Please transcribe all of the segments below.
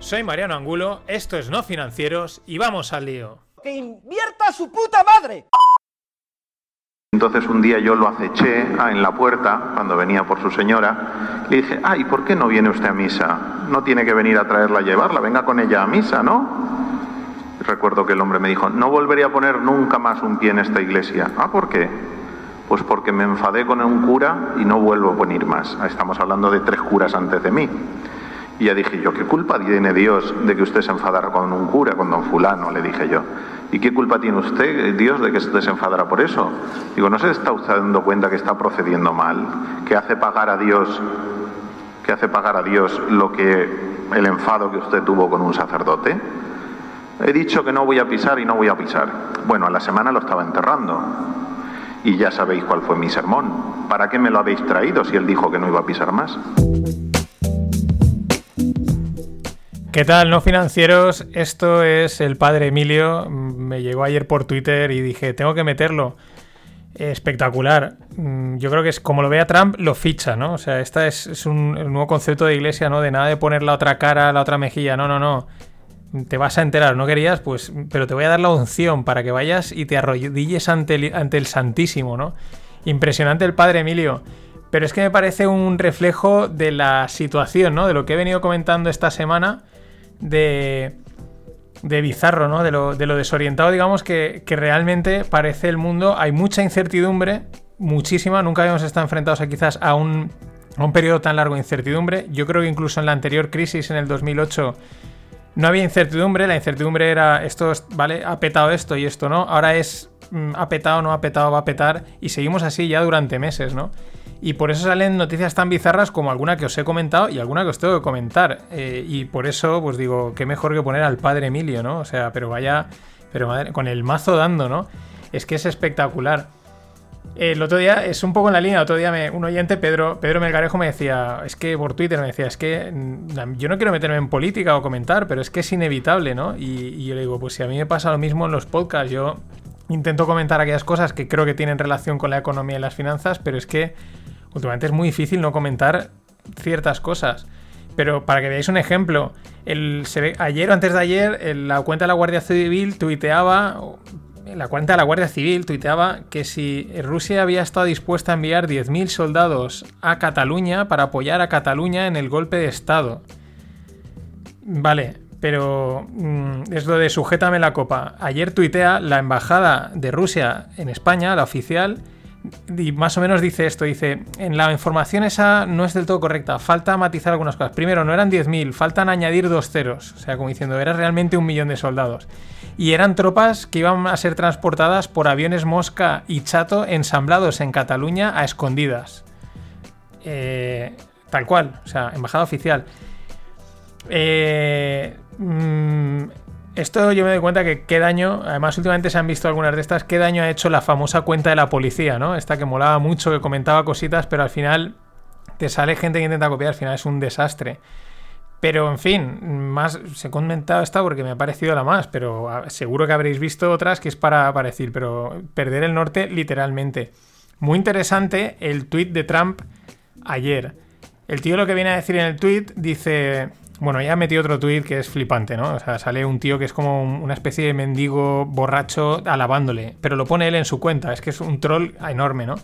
Soy Mariano Angulo, esto es No Financieros y vamos al lío. ¡Que invierta su puta madre! Entonces un día yo lo aceché ah, en la puerta cuando venía por su señora. Le dije, ay, ¿por qué no viene usted a misa? No tiene que venir a traerla a llevarla, venga con ella a misa, ¿no? Recuerdo que el hombre me dijo, no volveré a poner nunca más un pie en esta iglesia. Ah, ¿por qué? Pues porque me enfadé con un cura y no vuelvo a poner más. Estamos hablando de tres curas antes de mí. Y ya dije yo, ¿qué culpa tiene Dios de que usted se enfadara con un cura, con don fulano? Le dije yo. ¿Y qué culpa tiene usted, Dios, de que se enfadara por eso? Digo, ¿no se está usted dando cuenta que está procediendo mal? Que hace pagar a Dios, que hace pagar a Dios lo que el enfado que usted tuvo con un sacerdote. He dicho que no voy a pisar y no voy a pisar. Bueno, a la semana lo estaba enterrando. Y ya sabéis cuál fue mi sermón. ¿Para qué me lo habéis traído si él dijo que no iba a pisar más? ¿Qué tal, no financieros? Esto es el padre Emilio. Me llegó ayer por Twitter y dije, tengo que meterlo. Espectacular. Yo creo que es como lo vea Trump, lo ficha, ¿no? O sea, este es, un, nuevo concepto de iglesia, ¿no? De nada de poner la otra cara, la otra mejilla. No, no, no. Te vas a enterar, ¿no querías? Pues, pero te voy a dar la unción para que vayas y te arrodilles ante el Santísimo, ¿no? Impresionante el padre Emilio. Pero es que me parece un reflejo de la situación, ¿no? De lo que he venido comentando esta semana de, de bizarro, ¿no? De lo, de lo desorientado, digamos, que, que, realmente parece el mundo. Hay mucha incertidumbre, muchísima. Nunca habíamos estado enfrentados a quizás a un, a un periodo tan largo de incertidumbre. Yo creo que incluso en la anterior crisis, en el 2008, no había incertidumbre. La incertidumbre era esto, ¿vale? Ha petado esto y esto no. Ahora es mm, ha petado, no ha petado, va a petar. Y seguimos así ya durante meses, ¿no? Y por eso salen noticias tan bizarras como alguna que os he comentado y alguna que os tengo que comentar. Eh, y por eso, pues digo, qué mejor que poner al padre Emilio, ¿no? O sea, pero vaya, pero madre, con el mazo dando, ¿no? Es que es espectacular. El otro día, es un poco en la línea, otro día un oyente, Pedro, Pedro Melgarejo, me decía, es que por Twitter me decía, es que yo no quiero meterme en política o comentar, pero es que es inevitable, ¿no? Y yo le digo, pues si a mí me pasa lo mismo en los podcasts, yo intento comentar aquellas cosas que creo que tienen relación con la economía y las finanzas, pero es que últimamente es muy difícil no comentar ciertas cosas. Pero para que veáis un ejemplo, ayer o antes de ayer, la cuenta de la Guardia Civil tuiteaba, la cuenta de la Guardia Civil tuiteaba que si Rusia había estado dispuesta a enviar 10.000 soldados a Cataluña para apoyar a Cataluña en el golpe de Estado. Vale, pero mmm, es lo de sujétame la copa. Ayer tuitea la embajada de Rusia en España, la oficial, y más o menos dice esto, dice, en la información esa no es del todo correcta, falta matizar algunas cosas. Primero, no eran 10.000, faltan añadir dos ceros, o sea, como diciendo, era realmente un millón de soldados. Y eran tropas que iban a ser transportadas por aviones Mosca y Chato ensamblados en Cataluña a escondidas. Eh, tal cual, o sea, embajada oficial. Eh, mmm, esto yo me doy cuenta que qué daño, además últimamente se han visto algunas de estas, qué daño ha hecho la famosa cuenta de la policía, ¿no? Esta que molaba mucho, que comentaba cositas, pero al final te sale gente que intenta copiar, al final es un desastre. Pero en fin, más se he comentado esta porque me ha parecido la más, pero seguro que habréis visto otras que es para, decir, pero perder el norte literalmente. Muy interesante el tweet de Trump ayer. El tío lo que viene a decir en el tweet dice, bueno, ya metí otro tuit que es flipante, ¿no? O sea, sale un tío que es como una especie de mendigo borracho alabándole, pero lo pone él en su cuenta, es que es un troll enorme, ¿no?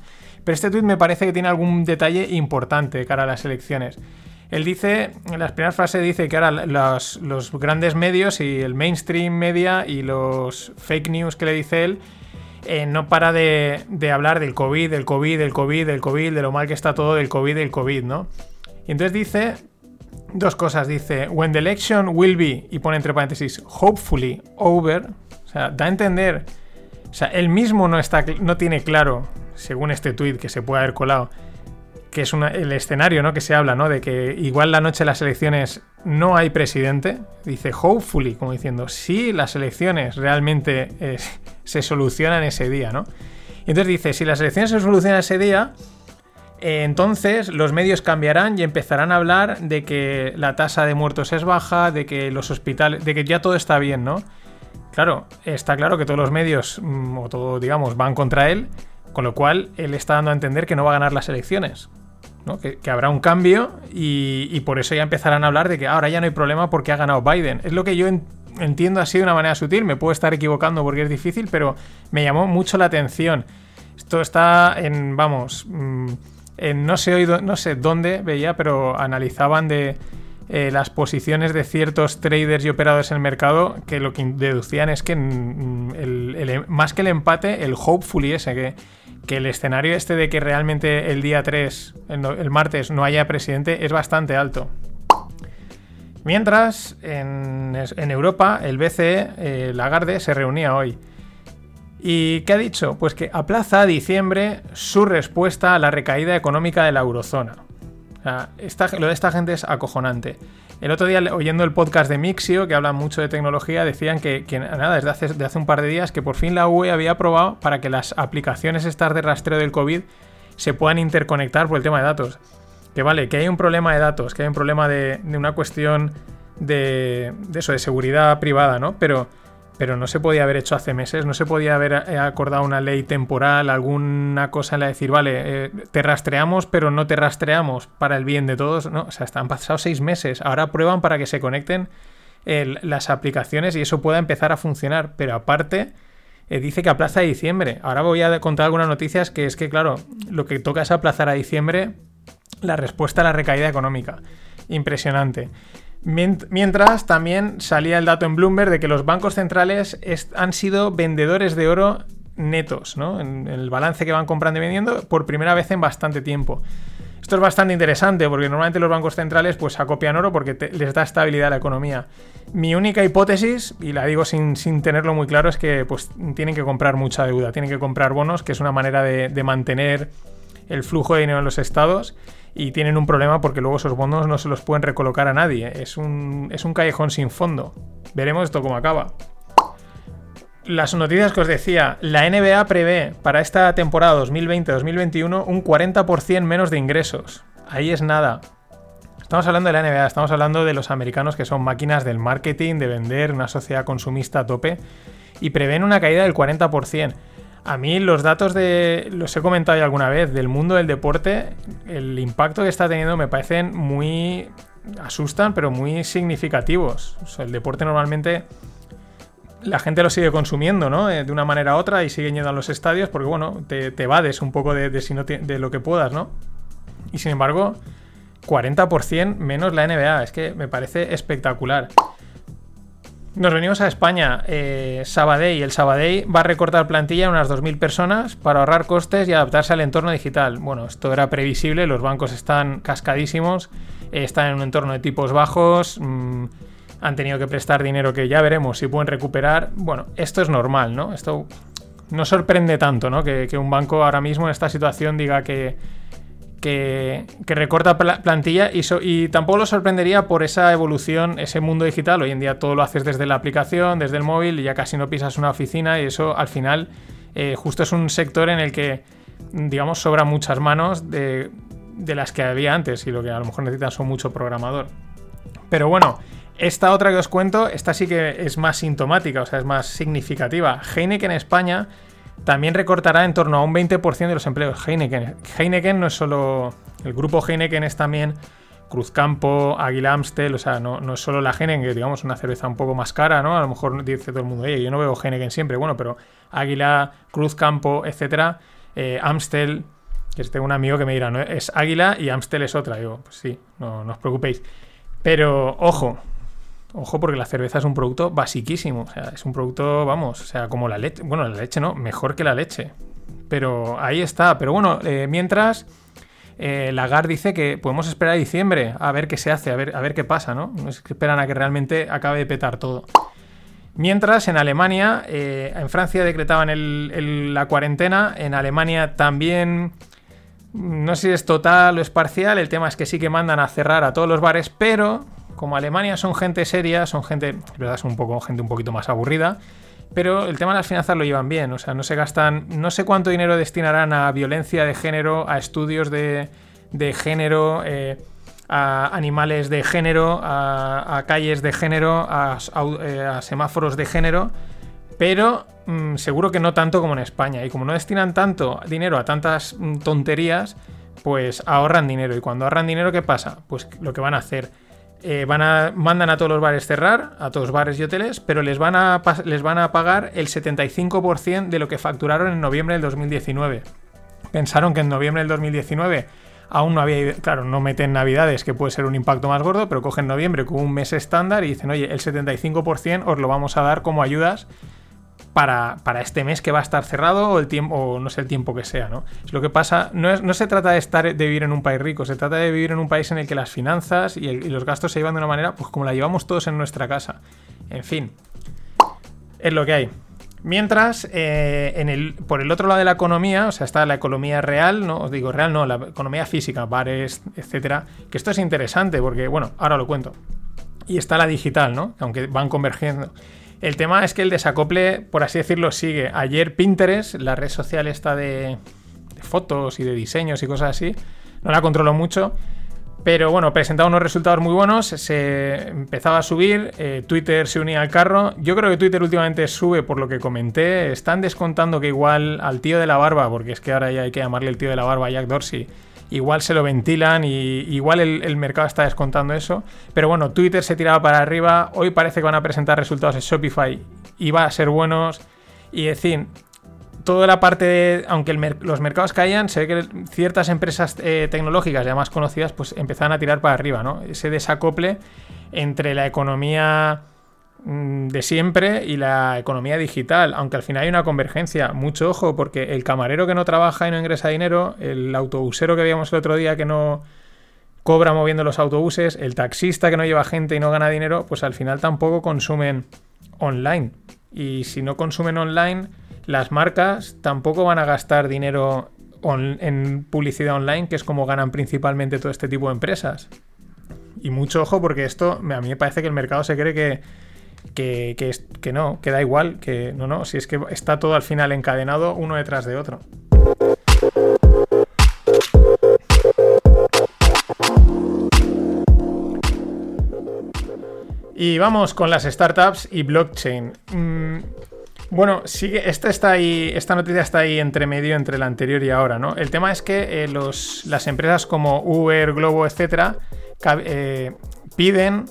Pero este tuit me parece que tiene algún detalle importante cara a las elecciones. Él dice, en las primeras frases dice que ahora los, los grandes medios y el mainstream media y los fake news que le dice él, eh, no para de, de, hablar del COVID, del COVID, del COVID, del COVID, de lo mal que está todo del COVID, del COVID, ¿no? Y entonces dice dos cosas. Dice, when the election will be, y pone entre paréntesis, hopefully over. O sea, da a entender. O sea, él mismo no, está, no tiene claro, según este tweet que se puede haber colado, que es una- el escenario ¿no? que se habla, ¿no? De que igual la noche de las elecciones no hay presidente. Dice, hopefully, como diciendo, si las elecciones realmente eh, se solucionan ese día, ¿no? Y entonces dice, si las elecciones se solucionan ese día, entonces los medios cambiarán y empezarán a hablar de que la tasa de muertos es baja, de que los hospitales, de que ya todo está bien, ¿no? Claro, está claro que todos los medios, mm, o todo, digamos, van contra él, con lo cual él está dando a entender que no va a ganar las elecciones. ¿no? Que, habrá un cambio y, y por eso ya empezarán a hablar de que ahora ya no hay problema porque ha ganado Biden. Es lo que yo en- entiendo así de una manera sutil, me puedo estar equivocando porque es difícil, pero me llamó mucho la atención. Esto está en, vamos, en no sé, no sé dónde veía, pero analizaban de eh, las posiciones de ciertos traders y operadores en el mercado que lo que deducían es que el- el- más que el empate, el hopefully ese, que, que el escenario este de que realmente el día 3, el, martes, no haya presidente es bastante alto. Mientras, en, en Europa, el BCE, eh, Lagarde, se reunía hoy. ¿Y qué ha dicho? Pues que aplaza a diciembre su respuesta a la recaída económica de la eurozona. O sea, lo de esta gente es acojonante. El otro día, oyendo el podcast de Mixio, que hablan mucho de tecnología, decían que, nada, desde hace, de hace un par de días, que por fin la UE había aprobado para que las aplicaciones estas de rastreo del COVID se puedan interconectar por el tema de datos. Que vale, que hay un problema de datos, que hay un problema de, de una cuestión de, de eso, de seguridad privada, ¿no? Pero, pero no se podía haber hecho hace meses, no se podía haber eh, acordado una ley temporal, alguna cosa en la de decir, vale, eh, te rastreamos, pero no te rastreamos para el bien de todos, ¿no? O sea, están pasados seis meses, ahora prueban para que se conecten las aplicaciones y eso pueda empezar a funcionar, pero aparte... eh, dice que aplaza a diciembre. Ahora voy a contar algunas noticias que es que, claro, lo que toca es aplazar a diciembre la respuesta a la recaída económica. Impresionante. Mient- Mientras también salía el dato en Bloomberg de que los bancos centrales han sido vendedores de oro netos, ¿no? En el balance que van comprando y vendiendo por primera vez en bastante tiempo. Esto es bastante interesante porque normalmente los bancos centrales pues acopian oro porque les da estabilidad a la economía. Mi única hipótesis, y la digo sin, sin tenerlo muy claro, es que pues tienen que comprar mucha deuda, tienen que comprar bonos, que es una manera de mantener el flujo de dinero en los estados y tienen un problema porque luego esos bonos no se los pueden recolocar a nadie. Es un, es un callejón sin fondo. Veremos esto cómo acaba. Las noticias que os decía, la NBA prevé para esta temporada 2020-2021 un 40% menos de ingresos. Ahí es nada. Estamos hablando de la NBA, estamos hablando de los americanos que son máquinas del marketing, de vender, una sociedad consumista a tope, y prevén una caída del 40%. A mí los datos de, los he comentado ya alguna vez, del mundo del deporte, el impacto que está teniendo me parecen muy... asustan, pero muy significativos. El deporte normalmente la gente lo sigue consumiendo, ¿no? Eh, de una manera u otra y siguen yendo a los estadios porque, bueno, te, te evades un poco de, de si no de lo que puedas, ¿no? Y sin embargo, 40% menos la NBA. Es que me parece espectacular. Nos venimos a España. Eh, Sabadell. El Sabadell va a recortar plantilla a unas 2.000 personas para ahorrar costes y adaptarse al entorno digital. Bueno, esto era previsible. Los bancos están cascadísimos. eh, están en un entorno de tipos bajos. mm, han tenido que prestar dinero que ya veremos si pueden recuperar. Bueno, esto es normal, ¿no? Esto no sorprende tanto, ¿no? Que, que un banco ahora mismo en esta situación diga que, que, recorta pla- plantilla y, tampoco lo sorprendería por esa evolución, ese mundo digital. Hoy en día todo lo haces desde la aplicación, desde el móvil y ya casi no pisas una oficina y eso al final eh, justo es un sector en el que, digamos, sobran muchas manos de, de las que había antes y lo que a lo mejor necesitan son mucho programador. Pero bueno, esta otra que os cuento, esta sí que es más sintomática, o sea, es más significativa. Heineken España también recortará en torno a un 20% de los empleos. Heineken. Heineken no es solo. El grupo Heineken es también Cruzcampo, Águila Amstel, o sea, no, no es solo la Heineken, que digamos una cerveza un poco más cara, ¿no? A lo mejor dice todo el mundo, oye, yo no veo Heineken siempre, bueno, pero Águila, Cruzcampo, etcétera, eh, Amstel, que tengo un amigo que me dirá, no, es Águila y Amstel es otra. Digo, pues sí, no, no os preocupéis. Pero ojo, ojo porque la cerveza es un producto basiquísimo. O sea, es un producto, vamos, o sea, como la leche. Bueno, la leche no, mejor que la leche. Pero ahí está. Pero bueno, eh, mientras, eh, Lagarde dice que podemos esperar a diciembre a ver qué se hace, a ver, a ver qué pasa, ¿no? Esperan a que realmente acabe de petar todo. Mientras en Alemania, eh, en Francia decretaban la cuarentena, en Alemania también No sé si es total o es parcial, el tema es que sí que mandan a cerrar a todos los bares, pero como Alemania son gente seria, son gente, verdad, son un poco, gente un poquito más aburrida, pero el tema de las finanzas lo llevan bien, o sea, no se gastan, no sé cuánto dinero destinarán a violencia de género, a estudios de, género, eh, a animales de género, a, calles de género, eh, a semáforos de género, pero mm, seguro que no tanto como en España. Y como no destinan tanto dinero a tantas mm, tonterías, pues ahorran dinero. Y cuando ahorran dinero, ¿qué pasa? Pues lo que van a hacer. Eh, van a, mandan a todos los bares cerrar, a todos los bares y hoteles, pero les van a, les van a pagar el 75% de lo que facturaron en noviembre del 2019. Pensaron que en noviembre del 2019 aún no había, claro, no meten navidades, que puede ser un impacto más gordo, pero cogen noviembre como un mes estándar y dicen, oye, el 75% os lo vamos a dar como ayudas para, para este mes que va a estar cerrado o el tiempo, o no sé el tiempo que sea, ¿no? Es lo que pasa, no, es, no se trata de estar de vivir en un país rico, se trata de vivir en un país en el que las finanzas y, los gastos se llevan de una manera, pues como la llevamos todos en nuestra casa. En fin, es lo que hay. Mientras, eh, en el, por el otro lado de la economía, o sea, está la economía real, no os digo real, no, la economía física, bares, etcétera, que esto es interesante porque, bueno, ahora lo cuento. Y está la digital, ¿no? Aunque van convergiendo. El tema es que el desacople, por así decirlo, sigue. Ayer Pinterest, la red social esta de, de fotos y de diseños y cosas así, no la controlo mucho, pero bueno, presentaba unos resultados muy buenos, se empezaba a subir, eh, Twitter se unía al carro. Yo creo que Twitter últimamente sube por lo que comenté. Están descontando que igual al tío de la barba, porque es que ahora ya hay que llamarle el tío de la barba Jack Dorsey, igual se lo ventilan y igual el, mercado está descontando eso. Pero bueno, Twitter se tiraba para arriba. Hoy parece que van a presentar resultados en Shopify y va a ser buenos. Y decir, toda la parte, de- aunque los mercados caían, se ve que ciertas empresas eh, tecnológicas ya más conocidas pues empezaban a tirar para arriba, ¿no? Ese desacople entre la economía de siempre y la economía digital, aunque al final hay una convergencia. Mucho ojo, porque el camarero que no trabaja y no ingresa dinero, el autobusero que veíamos el otro día que no cobra moviendo los autobuses, el taxista que no lleva gente y no gana dinero, pues al final tampoco consumen online. Y si no consumen online, las marcas tampoco van a gastar dinero en publicidad online, que es como ganan principalmente todo este tipo de empresas. Y mucho ojo porque esto a mí me parece que el mercado se cree que, que, que no, que da igual, que no, no, si es que está todo al final encadenado uno detrás de otro. Y vamos con las startups y blockchain. Mm, bueno, sigue, esta, está ahí, esta noticia está ahí entre medio entre la anterior y ahora, ¿no? El tema es que eh, los, las empresas como Uber, Globo, etcétera, eh, piden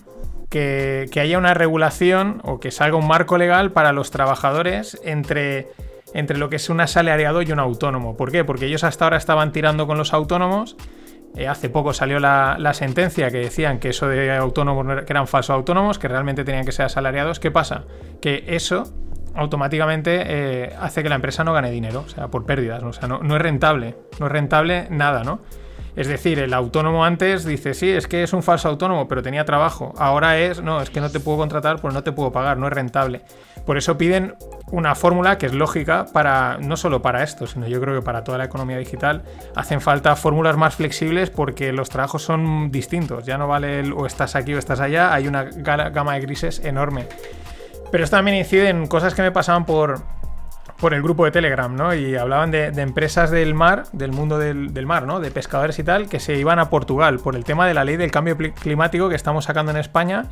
que, haya una regulación o que salga un marco legal para los trabajadores entre, entre lo que es un asalariado y un autónomo. ¿Por qué? Porque ellos hasta ahora estaban tirando con los autónomos. Eh, hace poco salió la, la sentencia que decían que eso de autónomos que eran falsos autónomos, que realmente tenían que ser asalariados. ¿Qué pasa? Que eso automáticamente eh, hace que la empresa no gane dinero, o sea, por pérdidas, ¿no? o sea, no es rentable, no es rentable nada, ¿no? Es decir, el autónomo antes dice, sí, es que es un falso autónomo, pero tenía trabajo. Ahora es, no, es que no te puedo contratar porque no te puedo pagar, no es rentable. Por eso piden una fórmula que es lógica para, no solo para esto, sino yo creo que para toda la economía digital, hacen falta fórmulas más flexibles porque los trabajos son distintos. Ya no vale el o estás aquí o estás allá, hay una gama de grises enorme. Pero esto también incide en cosas que me pasaban por, por el grupo de Telegram, ¿no? Y hablaban de, empresas del mar, del mundo del, mar, ¿no? De pescadores y tal, que se iban a Portugal por el tema de la ley del cambio climático que estamos sacando en España,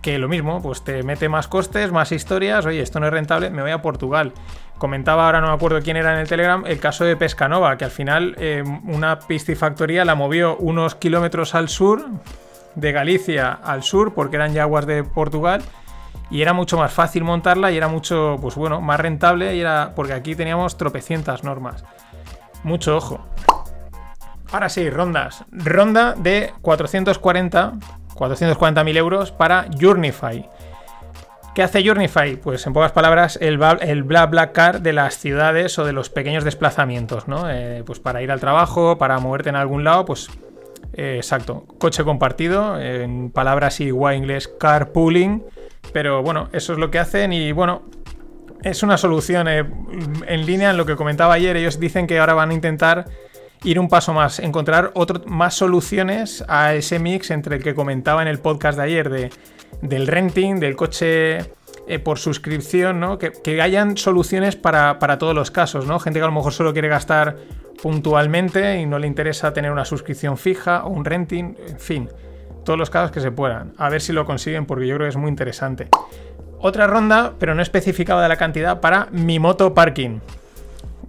que lo mismo, pues te mete más costes, más historias, oye, esto no es rentable, me voy a Portugal. Comentaba ahora, no me acuerdo quién era en el Telegram, el caso de Pescanova, que al final eh, una piscifactoría la movió unos kilómetros al sur, de Galicia al sur, porque eran ya de Portugal, y era mucho más fácil montarla y era mucho, pues bueno, más rentable y era porque aquí teníamos tropecientas normas. Mucho ojo. Ahora sí, rondas. Ronda de 440, 440.000 euros para Journify. ¿Qué hace Journify? Pues en pocas palabras, el, el bla bla car de las ciudades o de los pequeños desplazamientos, ¿no? Eh, pues para ir al trabajo, para moverte en algún lado, pues eh, exacto, coche compartido, en palabras igual inglés carpooling, pero bueno, eso es lo que hacen y bueno, es una solución eh, en línea en lo que comentaba ayer, ellos dicen que ahora van a intentar ir un paso más, encontrar otro, más soluciones a ese mix entre el que comentaba en el podcast de ayer de, del renting, del coche eh, por suscripción, ¿no? Que, que hayan soluciones para, para, todos los casos, ¿no? Gente que a lo mejor solo quiere gastar puntualmente y no le interesa tener una suscripción fija o un renting, en fin, todos los casos que se puedan. A ver si lo consiguen porque yo creo que es muy interesante. Otra ronda, pero no especificada de la cantidad, para mi moto parking.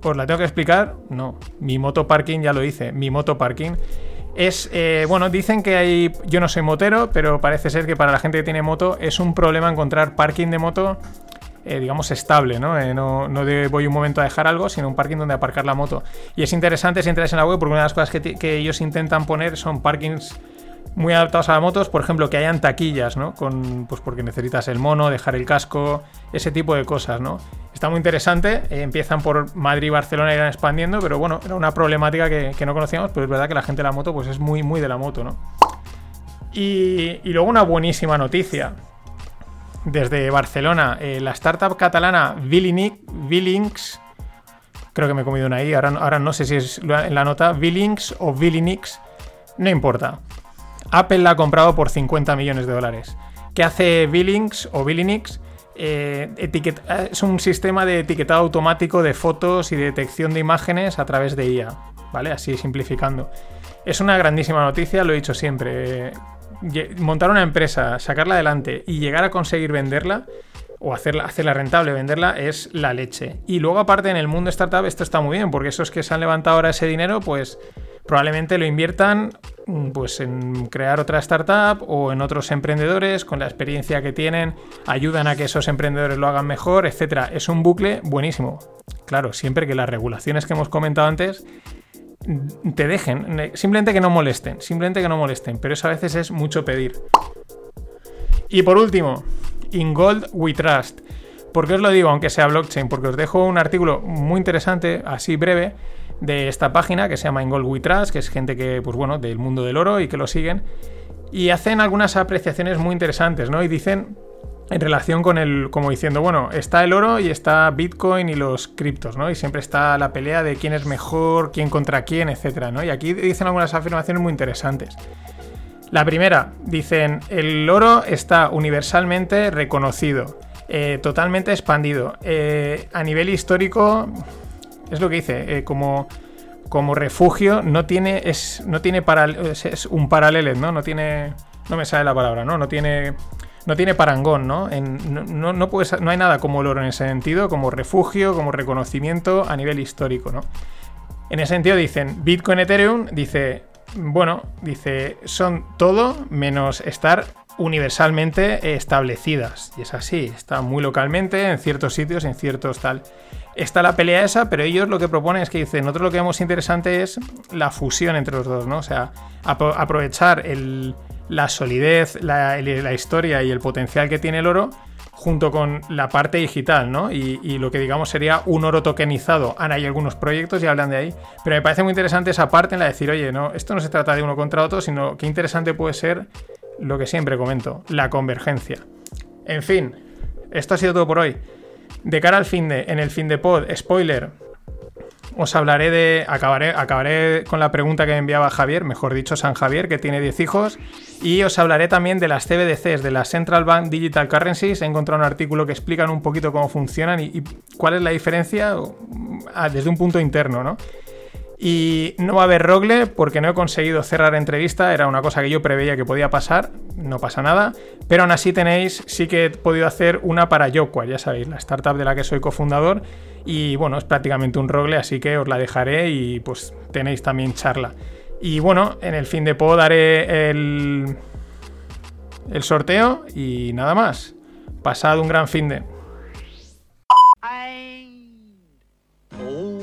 ¿Os la tengo que explicar? No. Mi moto parking ya lo hice. Mi moto parking es, eh, bueno, dicen que hay, yo no soy motero, pero parece ser que para la gente que tiene moto es un problema encontrar parking de moto, eh, digamos, estable, ¿no? Eh, no, no voy un momento a dejar algo, sino un parking donde aparcar la moto. Y es interesante si entras en la web porque una de las cosas que ellos intentan poner son parkings muy adaptados a las motos, por ejemplo, que hayan taquillas, ¿no? Con, pues porque necesitas el mono, dejar el casco, ese tipo de cosas, ¿no? Está muy interesante, eh, empiezan por Madrid y Barcelona y irán expandiendo, pero bueno, era una problemática que, no conocíamos, pero es verdad que la gente de la moto pues es muy, muy de la moto, ¿no? Y, luego una buenísima noticia. Desde Barcelona, eh, la startup catalana Villinix, creo que me he comido una I, ahora, ahora no sé si es en la nota, Villinx o Villinix, no importa. Apple la ha comprado por 50 millones de dólares. ¿Qué hace Billings o Billinix? Eh, es un sistema de etiquetado automático de fotos y detección de imágenes a través de IA, ¿vale? Así simplificando. Es una grandísima noticia, lo he dicho siempre. Montar una empresa, sacarla adelante y llegar a conseguir venderla o hacerla, hacerla rentable, venderla, es la leche. Y luego aparte en el mundo startup esto está muy bien, porque esos que se han levantado ahora ese dinero, pues probablemente lo inviertan mm, pues en crear otra startup o en otros emprendedores con la experiencia que tienen, ayudan a que esos emprendedores lo hagan mejor, etcétera. Es un bucle buenísimo. Claro, siempre que las regulaciones que hemos comentado antes mm, te dejen, simplemente que no molesten, simplemente que no molesten, pero eso a veces es mucho pedir. Y por último, In Gold We Trust. ¿Por qué os lo digo, aunque sea blockchain? Porque os dejo un artículo muy interesante, así breve, de esta página que se llama In Trust, que es gente que, pues bueno, del mundo del oro y que lo siguen. Y hacen algunas apreciaciones muy interesantes, ¿no? Y dicen en relación con el, como diciendo, bueno, está el oro y está Bitcoin y los criptos, ¿no? Y siempre está la pelea de quién es mejor, quién contra quién, etcétera, ¿no? Y aquí dicen algunas afirmaciones muy interesantes. La primera, dicen, el oro está universalmente reconocido, eh, totalmente expandido. Eh, a nivel histórico, es lo que dice, eh, como, como refugio no tiene, es, no tiene es, un paralelo, ¿no? No tiene, no me sale la palabra, ¿no? No tiene, no tiene parangón, ¿no? no, no, puedes, no hay nada como el oro en ese sentido, como refugio, como reconocimiento a nivel histórico, ¿no? En ese sentido dicen, Bitcoin, Ethereum, dice, bueno, dice, son todo menos estar universalmente establecidas. Y es así, está muy localmente, en ciertos sitios, en ciertos tal está la pelea esa, pero ellos lo que proponen es que dicen, nosotros lo que vemos interesante es la fusión entre los dos, ¿no? O sea, aprovechar la solidez, la, historia y el potencial que tiene el oro junto con la parte digital, ¿no? Y, lo que digamos sería un oro tokenizado. Ahora hay algunos proyectos y hablan de ahí, pero me parece muy interesante esa parte en la de decir, oye, no, esto no se trata de uno contra otro, sino qué interesante puede ser lo que siempre comento, la convergencia. En fin, esto ha sido todo por hoy. De cara al fin de, en el fin de pod, spoiler, os hablaré de. Acabaré, acabaré con la pregunta que me enviaba Javier, mejor dicho, San Javier, que tiene 10 hijos. Y os hablaré también de las CBDCs, de las Central Bank Digital Currencies. He encontrado un artículo que explican un poquito cómo funcionan y, cuál es la diferencia desde un punto interno, ¿no? Y no va a haber Rogle porque no he conseguido cerrar entrevista, era una cosa que yo preveía que podía pasar, no pasa nada, pero aún así tenéis, sí que he podido hacer una para Yokwa, ya sabéis, la startup de la que soy cofundador, y bueno, es prácticamente un Rogle, así que os la dejaré y pues tenéis también charla. Y bueno, en el fin de pod daré el, el sorteo y nada más. Pasado un gran fin de...